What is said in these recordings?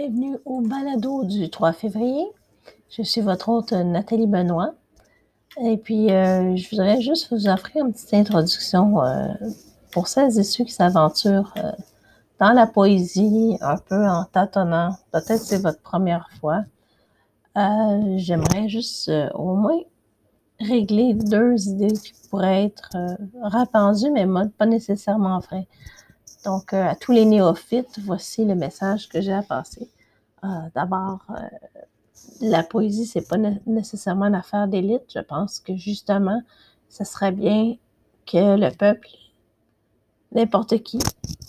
Bienvenue au balado du 3 février. Je suis votre hôte Nathalie Benoît. Et puis, euh, je voudrais juste vous offrir une petite introduction euh, pour celles et ceux qui s'aventurent euh, dans la poésie, un peu en tâtonnant. Peut-être c'est votre première fois. J'aimerais juste au moins régler deux idées qui pourraient être répandues, mais pas nécessairement vraies. Donc, à tous les néophytes, voici le message que j'ai à passer. D'abord, la poésie, c'est pas nécessairement une affaire d'élite. Je pense que justement, ce serait bien que le peuple, n'importe qui,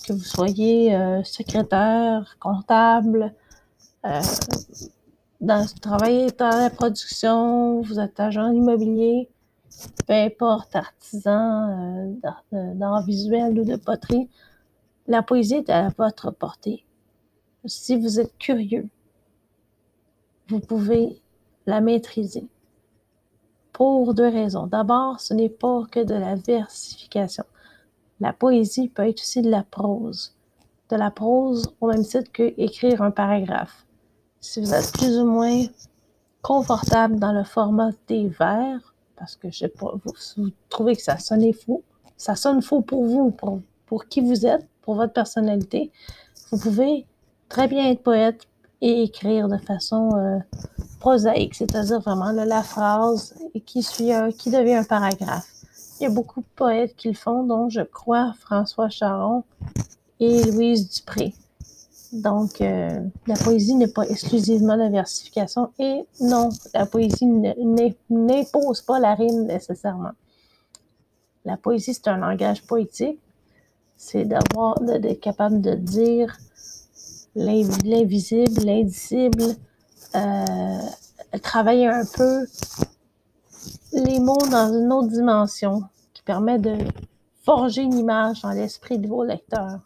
que vous soyez euh, secrétaire, comptable, euh, dans, travaillez dans la production, vous êtes agent immobilier, peu importe, artisan euh, d'art visuel ou de poterie, la poésie est à votre portée. Si vous êtes curieux, vous pouvez la maîtriser. Pour deux raisons. D'abord, ce n'est pas que de la versification. La poésie peut être aussi de la prose. De la prose au même titre que écrire un paragraphe. Si vous êtes plus ou moins confortable dans le format des vers, parce que je sais pas, vous, trouvez que ça sonne faux, ça sonne faux pour vous, pour, pour qui vous êtes, pour votre personnalité, vous pouvez très bien être poète et écrire de façon euh, prosaïque, c'est-à-dire vraiment la phrase qui devient un paragraphe. Il y a beaucoup de poètes qui le font, dont je crois François Charon et Louise Dupré. Donc, euh, la poésie n'est pas exclusivement la versification et non, la poésie n'impose pas la rime nécessairement. La poésie, c'est un langage poétique. C'est d'avoir, d'être capable de dire l'invisible, l'indicible, euh, travailler un peu les mots dans une autre dimension qui permet de forger une image dans l'esprit de vos lecteurs.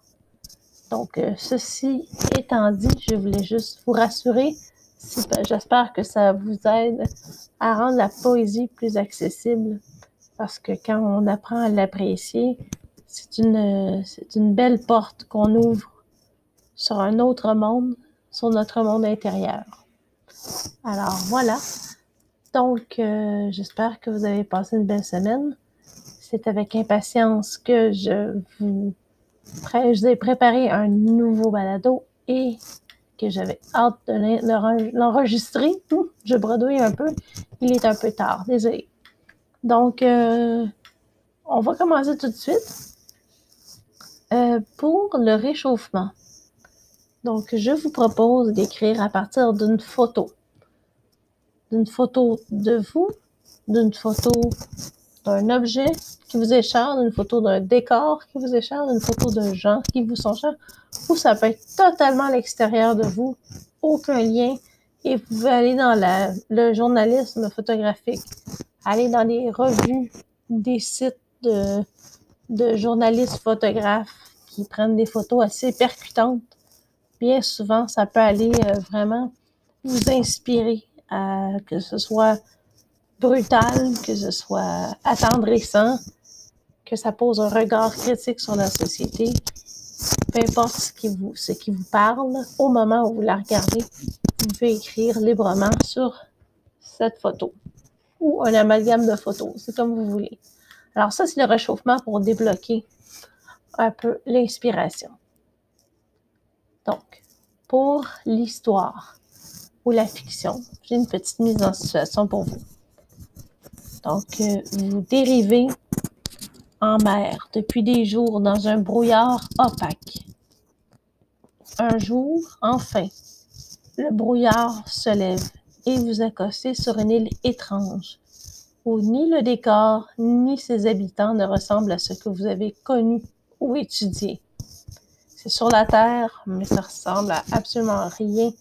Donc, euh, ceci étant dit, je voulais juste vous rassurer. J'espère que ça vous aide à rendre la poésie plus accessible parce que quand on apprend à l'apprécier, c'est une, c'est une belle porte qu'on ouvre sur un autre monde, sur notre monde intérieur. Alors voilà. Donc, euh, j'espère que vous avez passé une belle semaine. C'est avec impatience que je vous, je vous ai préparé un nouveau balado et que j'avais hâte de l'enregistrer. Je bredouille un peu. Il est un peu tard, désolé. Donc, euh, on va commencer tout de suite. Euh, pour le réchauffement, donc, je vous propose d'écrire à partir d'une photo. D'une photo de vous, d'une photo d'un objet qui vous est d'une photo d'un décor qui vous est d'une photo de gens qui vous sont ou ça peut être totalement à l'extérieur de vous, aucun lien, et vous pouvez aller dans le journalisme photographique, aller dans les revues, des sites de, de journalistes photographes qui prennent des photos assez percutantes bien souvent, ça peut aller euh, vraiment vous inspirer, à, que ce soit brutal, que ce soit attendrissant, que ça pose un regard critique sur la société. Peu importe ce qui vous, ce qui vous parle, au moment où vous la regardez, vous pouvez écrire librement sur cette photo ou un amalgame de photos, c'est comme vous voulez. Alors ça, c'est le réchauffement pour débloquer un peu l'inspiration. Donc, pour l'histoire ou la fiction, j'ai une petite mise en situation pour vous. Donc, euh, vous dérivez en mer depuis des jours dans un brouillard opaque. Un jour, enfin, le brouillard se lève et vous accostez sur une île étrange où ni le décor ni ses habitants ne ressemblent à ce que vous avez connu ou étudié. C'est sur la Terre, mais ça ressemble à absolument rien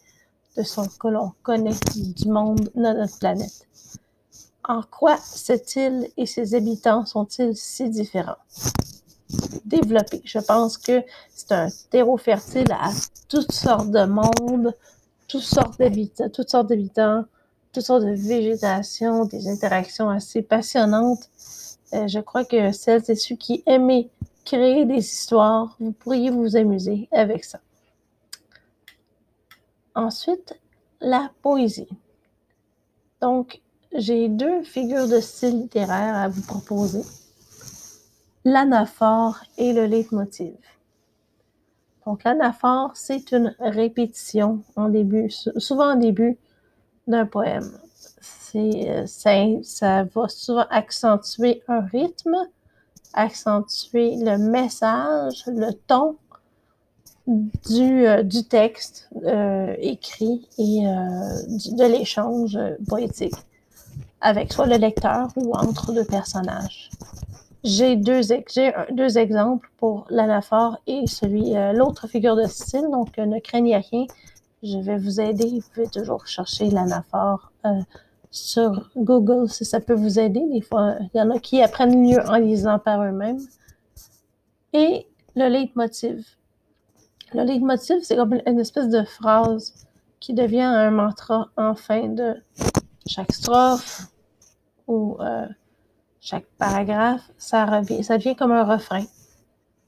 de ce que l'on connaît du monde de notre planète. En quoi cette île et ses habitants sont-ils si différents? Développés. Je pense que c'est un terreau fertile à toutes sortes de mondes, toutes sortes d'habitants, toutes sortes d'habitants, toutes sortes de végétation, des interactions assez passionnantes. Euh, je crois que celles et ceux qui aimaient créer des histoires. Vous pourriez vous amuser avec ça. Ensuite, la poésie. Donc, j'ai deux figures de style littéraire à vous proposer. L'anaphore et le leitmotiv. Donc, l'anaphore, c'est une répétition en début, souvent en début d'un poème. Ça, euh, ça va souvent accentuer un rythme, accentuer le message, le ton du, euh, du texte euh, écrit et de l'échange poétique avec soit le lecteur ou entre deux personnages. J'ai deux, deux exemples pour l'anaphore et celui l'autre figure de style, donc ne craignez rien, je vais vous aider. Vous pouvez toujours chercher l'anaphore sur Google si ça peut vous aider. Des fois, il y en a qui apprennent mieux en lisant par eux-mêmes. Et le leitmotiv. Le leitmotiv, c'est comme une espèce de phrase qui devient un mantra en fin de chaque strophe ou euh, chaque paragraphe. Ça, revient, ça devient comme un refrain.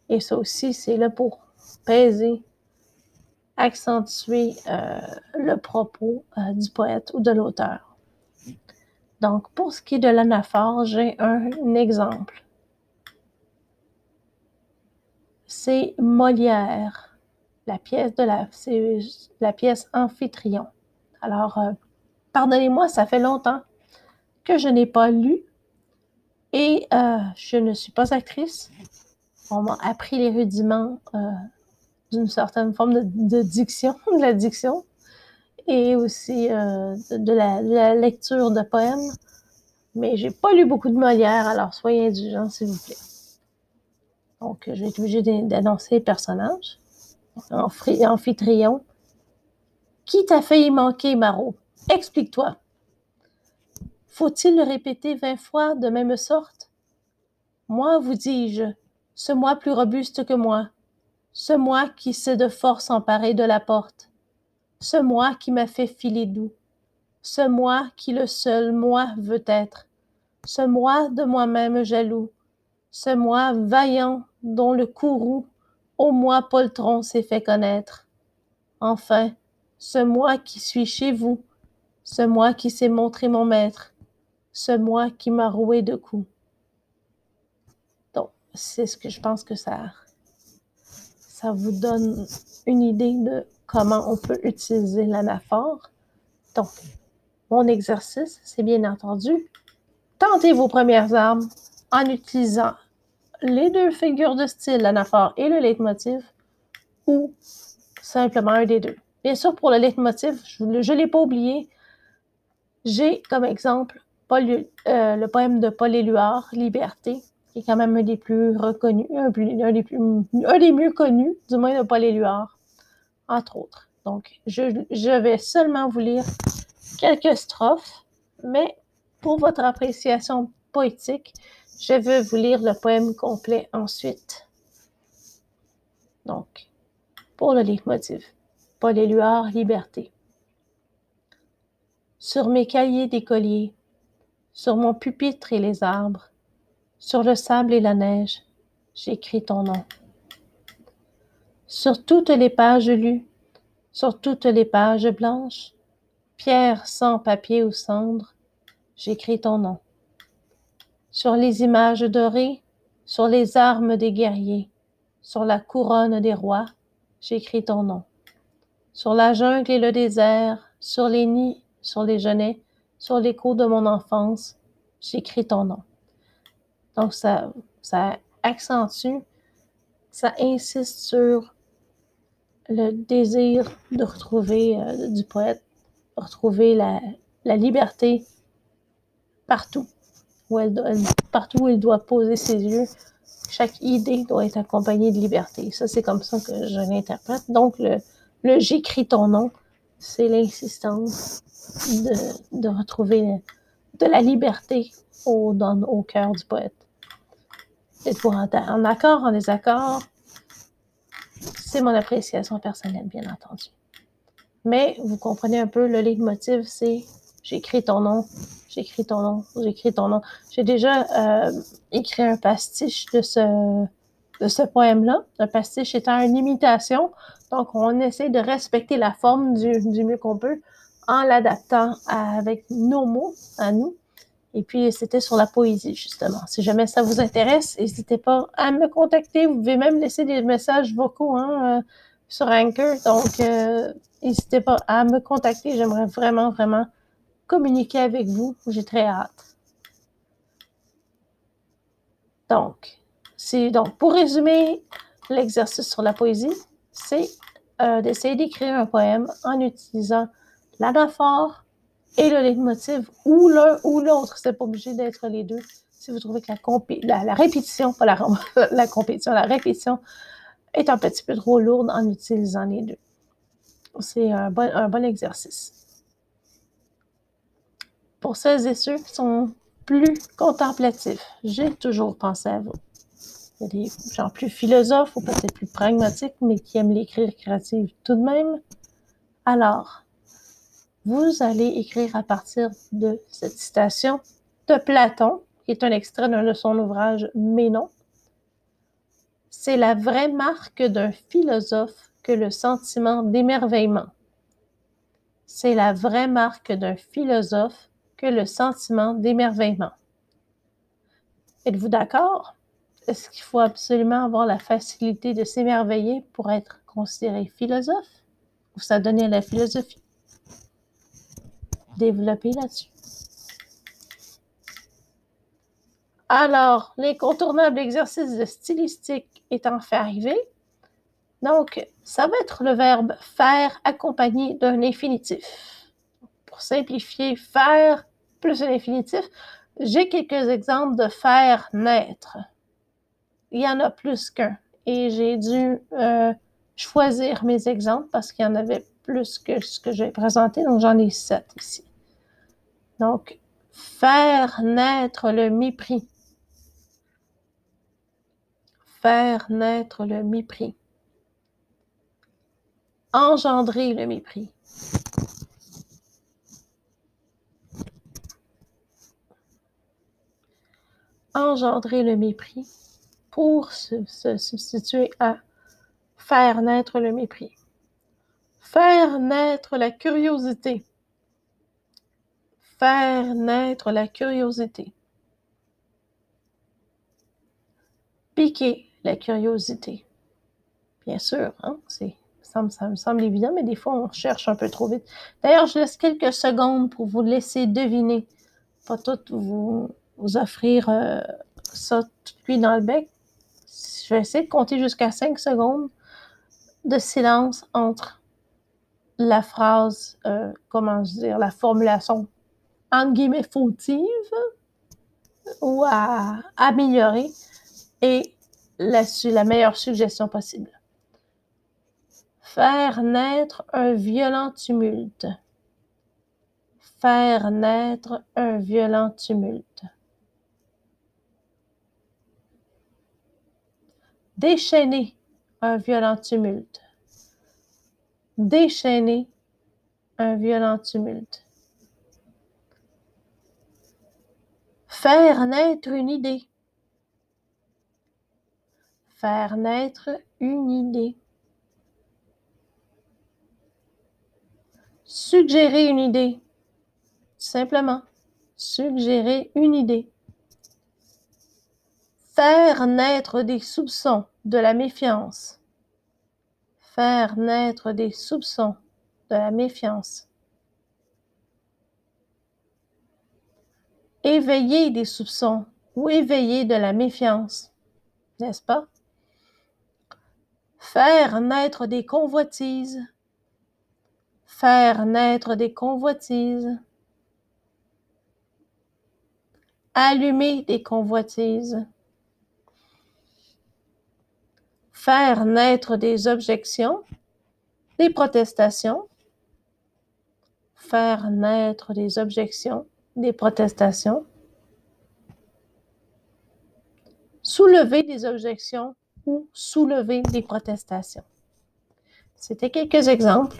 Et ça aussi, c'est là pour peser, accentuer euh, le propos euh, du poète ou de l'auteur. Donc, pour ce qui est de l'anaphore, j'ai un exemple. C'est Molière la pièce de Amphitryon. Alors, euh, pardonnez-moi, ça fait longtemps que je n'ai pas lu et je ne suis pas actrice. On m'a appris les rudiments d'une certaine forme de, diction, de la diction, et aussi de, la, lecture de poèmes. Mais j'ai pas lu beaucoup de Molière, alors soyez indulgents, s'il vous plaît. Donc, je vais être obligée d'annoncer les personnages. Amphitryon. Qui t'a failli manquer, Marot? Explique-toi. Faut-il le répéter vingt fois de même sorte? Moi, vous dis-je, ce moi plus robuste que moi, ce moi qui sait de force emparer de la porte, ce moi qui m'a fait filer doux, ce moi qui le seul moi veut être, ce moi de moi-même jaloux, ce moi vaillant dont le courroux au moi poltron s'est fait connaître. Enfin, ce moi qui suis chez vous, ce moi qui s'est montré mon maître, ce moi qui m'a roué de coups. Donc, c'est ce que je pense que ça, ça vous donne une idée de comment on peut utiliser l'anaphore. Donc, mon exercice, c'est bien entendu, tentez vos premières armes en utilisant les deux figures de style, l'anaphore et le leitmotiv, ou simplement un des deux. Bien sûr, pour le leitmotiv, je ne l'ai pas oublié, j'ai comme exemple euh, le poème de Paul Éluard, Liberté, qui est quand même un des plus reconnus, un, des, plus, un des mieux connus, du moins de Paul Éluard, entre autres. Donc, je, vais seulement vous lire quelques strophes, mais pour votre appréciation poétique, je veux vous lire le poème complet ensuite. Donc, pour le leitmotiv, Paul Éluard, Liberté. Sur mes cahiers d'écolier, sur mon pupitre et les arbres, sur le sable et la neige, j'écris ton nom. Sur toutes les pages lues, sur toutes les pages blanches, pierre sans papier ou cendre, j'écris ton nom sur les images dorées, sur les armes des guerriers, sur la couronne des rois, j'écris ton nom. Sur la jungle et le désert, sur les nids, sur les genêts, sur l'écho de mon enfance, j'écris ton nom. Donc ça, accentue, ça insiste sur le désir de retrouver euh, du poète, retrouver la, liberté partout où il doit poser ses yeux, chaque idée doit être accompagnée de liberté. Ça, c'est comme ça que je l'interprète. Donc, le, j'écris ton nom, c'est l'insistance de, retrouver de la liberté au cœur du poète. Être en, en accord, en désaccord, c'est mon appréciation personnelle, bien entendu. Mais vous comprenez un peu, le leitmotiv, c'est j'écris ton nom, j'écris ton nom, j'écris ton nom. J'ai déjà euh, écrit un pastiche de ce, de ce poème-là, un pastiche étant une imitation. Donc, on essaie de respecter la forme du mieux qu'on peut en l'adaptant avec nos mots à nous. Et puis, c'était sur la poésie, justement. Si jamais ça vous intéresse, n'hésitez pas à me contacter. Vous pouvez même laisser des messages vocaux hein, euh, sur Anchor. Donc, euh, n'hésitez pas à me contacter. J'aimerais vraiment, vraiment communiquer avec vous. J'ai très hâte. Donc, donc pour résumer l'exercice sur la poésie, c'est euh, d'essayer d'écrire un poème en utilisant l'anaphore et le leitmotiv ou l'un ou l'autre. C'est pas obligé d'être les deux. Si vous trouvez que la, la, répétition, pas la, la compétition, la répétition est un petit peu trop lourde en utilisant les deux. C'est un bon, un bon exercice. Pour celles et ceux qui sont plus contemplatifs, j'ai toujours pensé à vous. Il y a des gens plus philosophes ou peut-être plus pragmatiques, mais qui aiment l'écrire créative tout de même. Alors, vous allez écrire à partir de cette citation de Platon, qui est un extrait d'un de son ouvrage Mais non. C'est la vraie marque d'un philosophe que le sentiment d'émerveillement. C'est la vraie marque d'un philosophe que le sentiment d'émerveillement. Êtes-vous d'accord? Est-ce qu'il faut absolument avoir la facilité de s'émerveiller pour être considéré philosophe? Ou ça donnait la philosophie? Développer là-dessus. Alors, l'incontournable exercice de stylistique est enfin arrivé. Donc, ça va être le verbe faire accompagné d'un infinitif. Pour simplifier, faire plus un infinitif, j'ai quelques exemples de faire naître. Il y en a plus qu'un. Et j'ai dû euh, choisir mes exemples parce qu'il y en avait plus que ce que j'ai présenté. Donc, j'en ai sept ici. Donc, faire naître le mépris. Faire naître le mépris. Engendrer le mépris. Engendrer le mépris pour se, substituer à faire naître le mépris. Faire naître la curiosité faire naître la curiosité. Piquer la curiosité. Bien sûr, hein, ça, me, semble évident, mais des fois, on cherche un peu trop vite. D'ailleurs, je laisse quelques secondes pour vous laisser deviner. Pas tout vous, offrir euh, ça tout cuit dans le bec. Je vais essayer de compter jusqu'à 5 secondes de silence entre la phrase, euh, comment dire, la formulation entre guillemets, fautive ou à améliorer et la, la meilleure suggestion possible. Faire naître un violent tumulte. Faire naître un violent tumulte. Déchaîner un violent tumulte. Déchaîner un violent tumulte. Faire naître une idée. Faire naître une idée. Suggérer une idée. Simplement, suggérer une idée. Faire naître des soupçons, de la méfiance. Faire naître des soupçons, de la méfiance. Éveiller des soupçons ou éveiller de la méfiance, n'est-ce pas? Faire naître des convoitises, faire naître des convoitises, allumer des convoitises, faire naître des objections, des protestations, faire naître des objections, des protestations, soulever des objections ou soulever des protestations. C'était quelques exemples.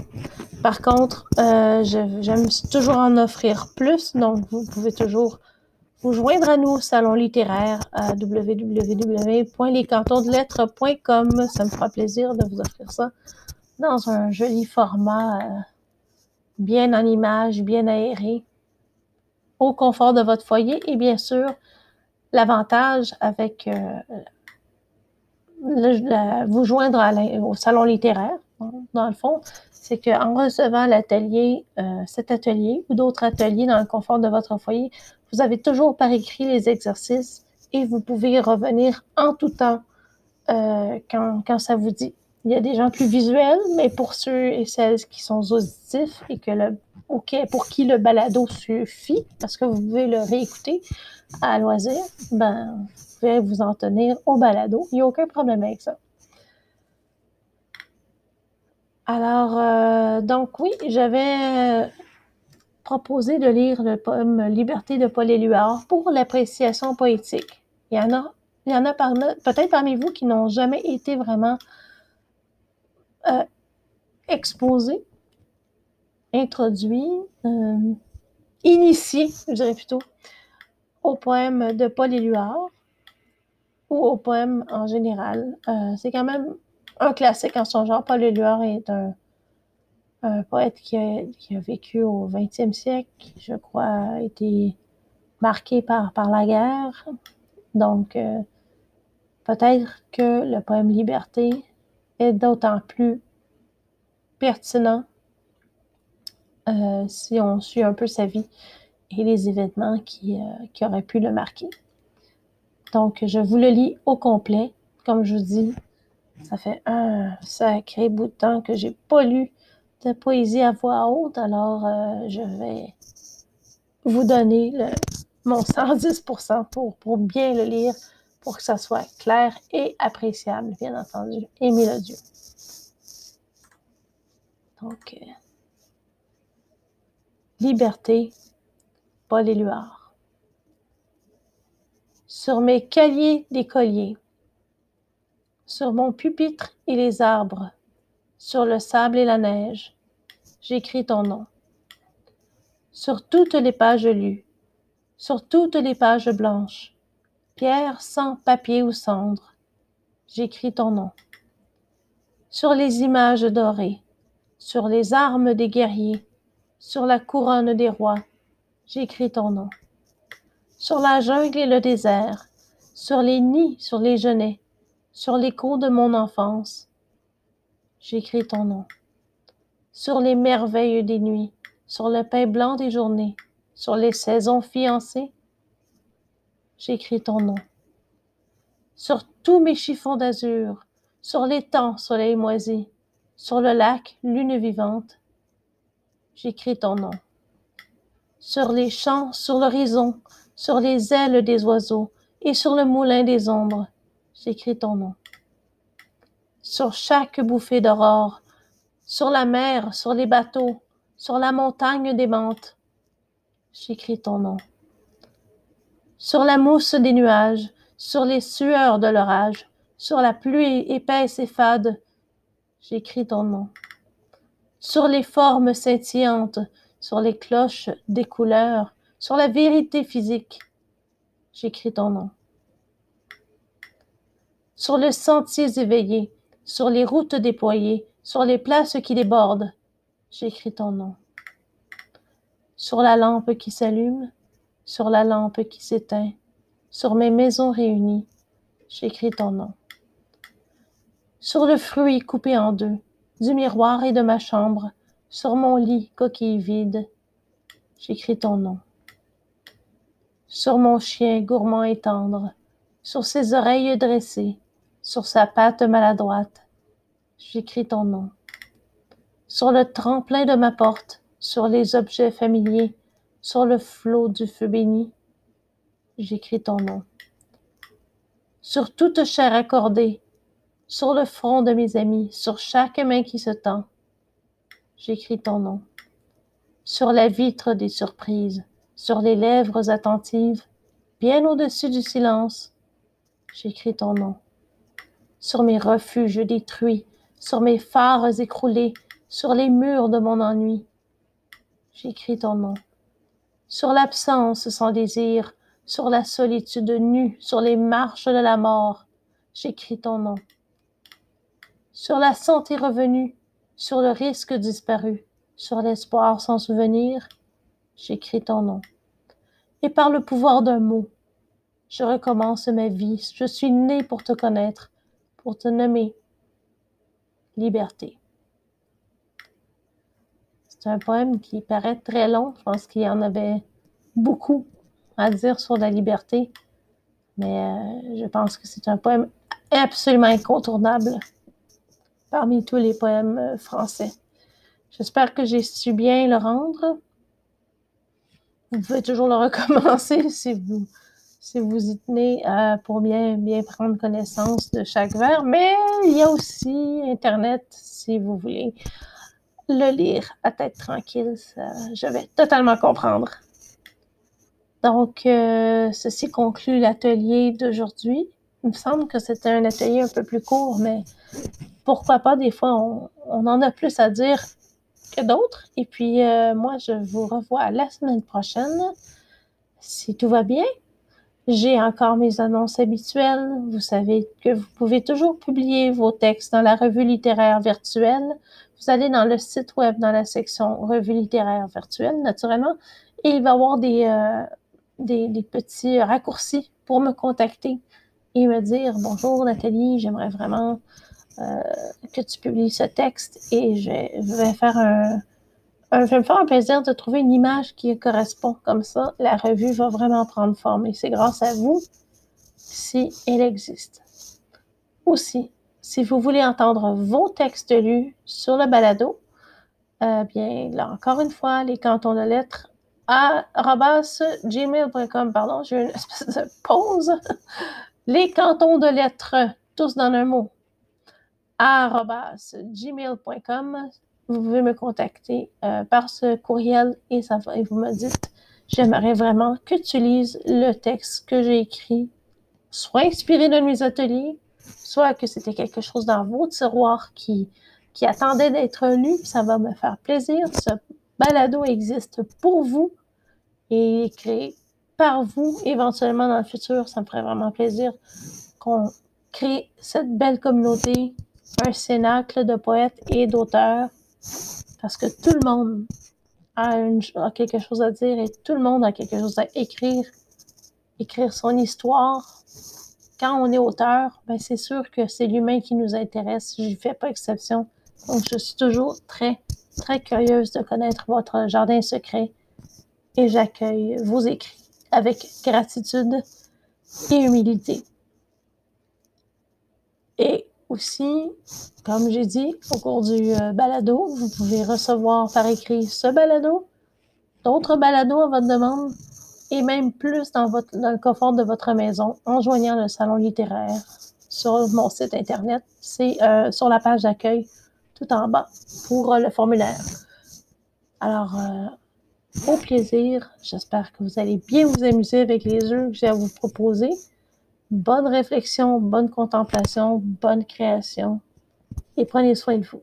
Par contre, euh, j'aime toujours en offrir plus, donc vous pouvez toujours vous joindre à nous au salon littéraire à www.lescantonsdelettres.com. Ça me fera plaisir de vous offrir ça dans un joli format, euh, bien en image, bien aéré, au confort de votre foyer et bien sûr, l'avantage avec euh, vous joindre au salon littéraire, dans le fond, c'est qu'en recevant l'atelier, euh, cet atelier ou d'autres ateliers dans le confort de votre foyer, vous avez toujours par écrit les exercices et vous pouvez revenir en tout temps euh, quand, quand, ça vous dit. Il y a des gens plus visuels, mais pour ceux et celles qui sont auditifs et que le, pour qui le balado suffit, parce que vous pouvez le réécouter à loisir, ben, vous pouvez vous en tenir au balado. Il n'y a aucun problème avec ça. Alors, euh, donc oui, j'avais euh, proposé de lire le poème Liberté de Paul Éluard pour l'appréciation poétique. Il y en a, a peut-être parmi vous qui n'ont jamais été vraiment euh, exposés, introduits, initiés, je dirais plutôt, au poème de Paul Éluard ou au poème en général. C'est quand même un classique en son genre. Paul Éluard est un, poète qui a, vécu au 20e siècle, je crois, a été marqué par, par la guerre. Donc, euh, peut-être que le poème Liberté est d'autant plus pertinent euh, si on suit un peu sa vie et les événements qui, euh, qui auraient pu le marquer. Donc, je vous le lis au complet. Comme je vous dis, ça fait un sacré bout de temps que j'ai pas lu de poésie à voix haute, alors euh, je vais vous donner mon 110% pour, pour bien le lire, pour que ça soit clair et appréciable, bien entendu, et mélodieux. Donc, Liberté, Paul Éluard. Sur mes cahiers d'écolier, sur mon pupitre et les arbres, sur le sable et la neige, j'écris ton nom. Sur toutes les pages lues, sur toutes les pages blanches, pierre sans papier ou cendre, j'écris ton nom. Sur les images dorées, sur les armes des guerriers, sur la couronne des rois, j'écris ton nom. Sur la jungle et le désert, sur les nids, sur les genêts, sur l'écho de mon enfance, j'écris ton nom. Sur les merveilles des nuits, sur le pain blanc des journées, sur les saisons fiancées, j'écris ton nom. Sur tous mes chiffons d'azur, sur l'étang soleil moisi, sur le lac lune vivante, j'écris ton nom. Sur les champs, sur l'horizon, sur les ailes des oiseaux et sur le moulin des ombres, j'écris ton nom. Sur chaque bouffée d'aurore, sur la mer, sur les bateaux, sur la montagne des menthes, j'écris ton nom. Sur la mousse des nuages, sur les sueurs de l'orage, sur la pluie épaisse et fade, j'écris ton nom. Sur les formes scintillantes, sur les cloches des couleurs, sur la vérité physique, j'écris ton nom sur les sentiers éveillés, sur les routes déployées, sur les places qui débordent, j'écris ton nom. Sur la lampe qui s'allume, sur la lampe qui s'éteint, sur mes maisons réunies, j'écris ton nom. Sur le fruit coupé en deux, du miroir et de ma chambre, sur mon lit coquille vide, j'écris ton nom. Sur mon chien gourmand et tendre, sur ses oreilles dressées, sur sa patte maladroite, j'écris ton nom. Sur le tremplin de ma porte, sur les objets familiers, sur le flot du feu béni, j'écris ton nom. Sur toute chair accordée, sur le front de mes amis, sur chaque main qui se tend, j'écris ton nom. Sur la vitre des surprises, sur les lèvres attentives, bien au-dessus du silence, j'écris ton nom sur mes refuges détruits, sur mes phares écroulés, sur les murs de mon ennui. J'écris ton nom. Sur l'absence sans désir, Sur la solitude nue, sur les marches de la mort, j'écris ton nom. Sur la santé revenue, sur le risque disparu, sur l'espoir sans souvenir, j'écris ton nom. Et par le pouvoir d'un mot, je recommence ma vie. Je suis né pour te connaître, pour te nommer. Liberté. C'est un poème qui paraît très long. Je pense qu'il y en avait beaucoup à dire sur la liberté. Mais euh, je pense que c'est un poème absolument incontournable parmi tous les poèmes euh, français. J'espère que j'ai su bien le rendre. Vous pouvez toujours le recommencer si vous, si vous y tenez euh, pour bien, bien prendre connaissance de chaque vers. Mais il y a aussi Internet si vous voulez le lire à tête tranquille. je vais totalement comprendre. Donc, euh, ceci conclut l'atelier d'aujourd'hui. Il me semble que c'était un atelier un peu plus court, mais pourquoi pas, des fois, on, en a plus à dire que d'autres. Et puis, euh, moi, je vous revois la semaine prochaine, si tout va bien. J'ai encore mes annonces habituelles. Vous savez que vous pouvez toujours publier vos textes dans la revue littéraire virtuelle. Vous allez dans le site web, dans la section revue littéraire virtuelle, naturellement, et il va y avoir des, euh, petits raccourcis pour me contacter et me dire bonjour Nathalie, j'aimerais vraiment euh, que tu publies ce texte et je, vais faire un, je me faire un plaisir de trouver une image qui correspond comme ça. La revue va vraiment prendre forme et c'est grâce à vous si elle existe. Aussi, si vous voulez entendre vos textes lus sur le balado, euh, bien, là, encore une fois, les cantons de lettres à gmail.com, pardon, j'ai une espèce de pause. Les cantons de lettres, tous dans un mot, gmail.com. Vous pouvez me contacter euh, par ce courriel et, ça, et vous me dites, j'aimerais vraiment que tu lises le texte que j'ai écrit, soit inspiré de mes ateliers, soit que c'était quelque chose dans vos tiroirs qui, qui attendait d'être lu. Ça va me faire plaisir. Ce balado existe pour vous et créé par vous éventuellement dans le futur. Ça me ferait vraiment plaisir qu'on crée cette belle communauté, un cénacle de poètes et d'auteurs, parce que tout le monde a, quelque chose à dire et tout le monde a quelque chose à écrire, écrire son histoire. Quand on est auteur, ben c'est sûr que c'est l'humain qui nous intéresse. Je fais pas exception. Donc, je suis toujours très, très curieuse de connaître votre jardin secret et j'accueille vos écrits avec gratitude et humilité. Et aussi, comme j'ai dit au cours du euh, balado, vous pouvez recevoir par écrit ce balado, d'autres balados à votre demande et même plus dans, votre, dans le confort de votre maison en joignant le salon littéraire sur mon site internet. C'est euh, sur la page d'accueil tout en bas pour euh, le formulaire. Alors, au plaisir. J'espère que vous allez bien vous amuser avec les jeux que j'ai à vous proposer. Bonne réflexion, bonne contemplation, bonne création et prenez soin de vous.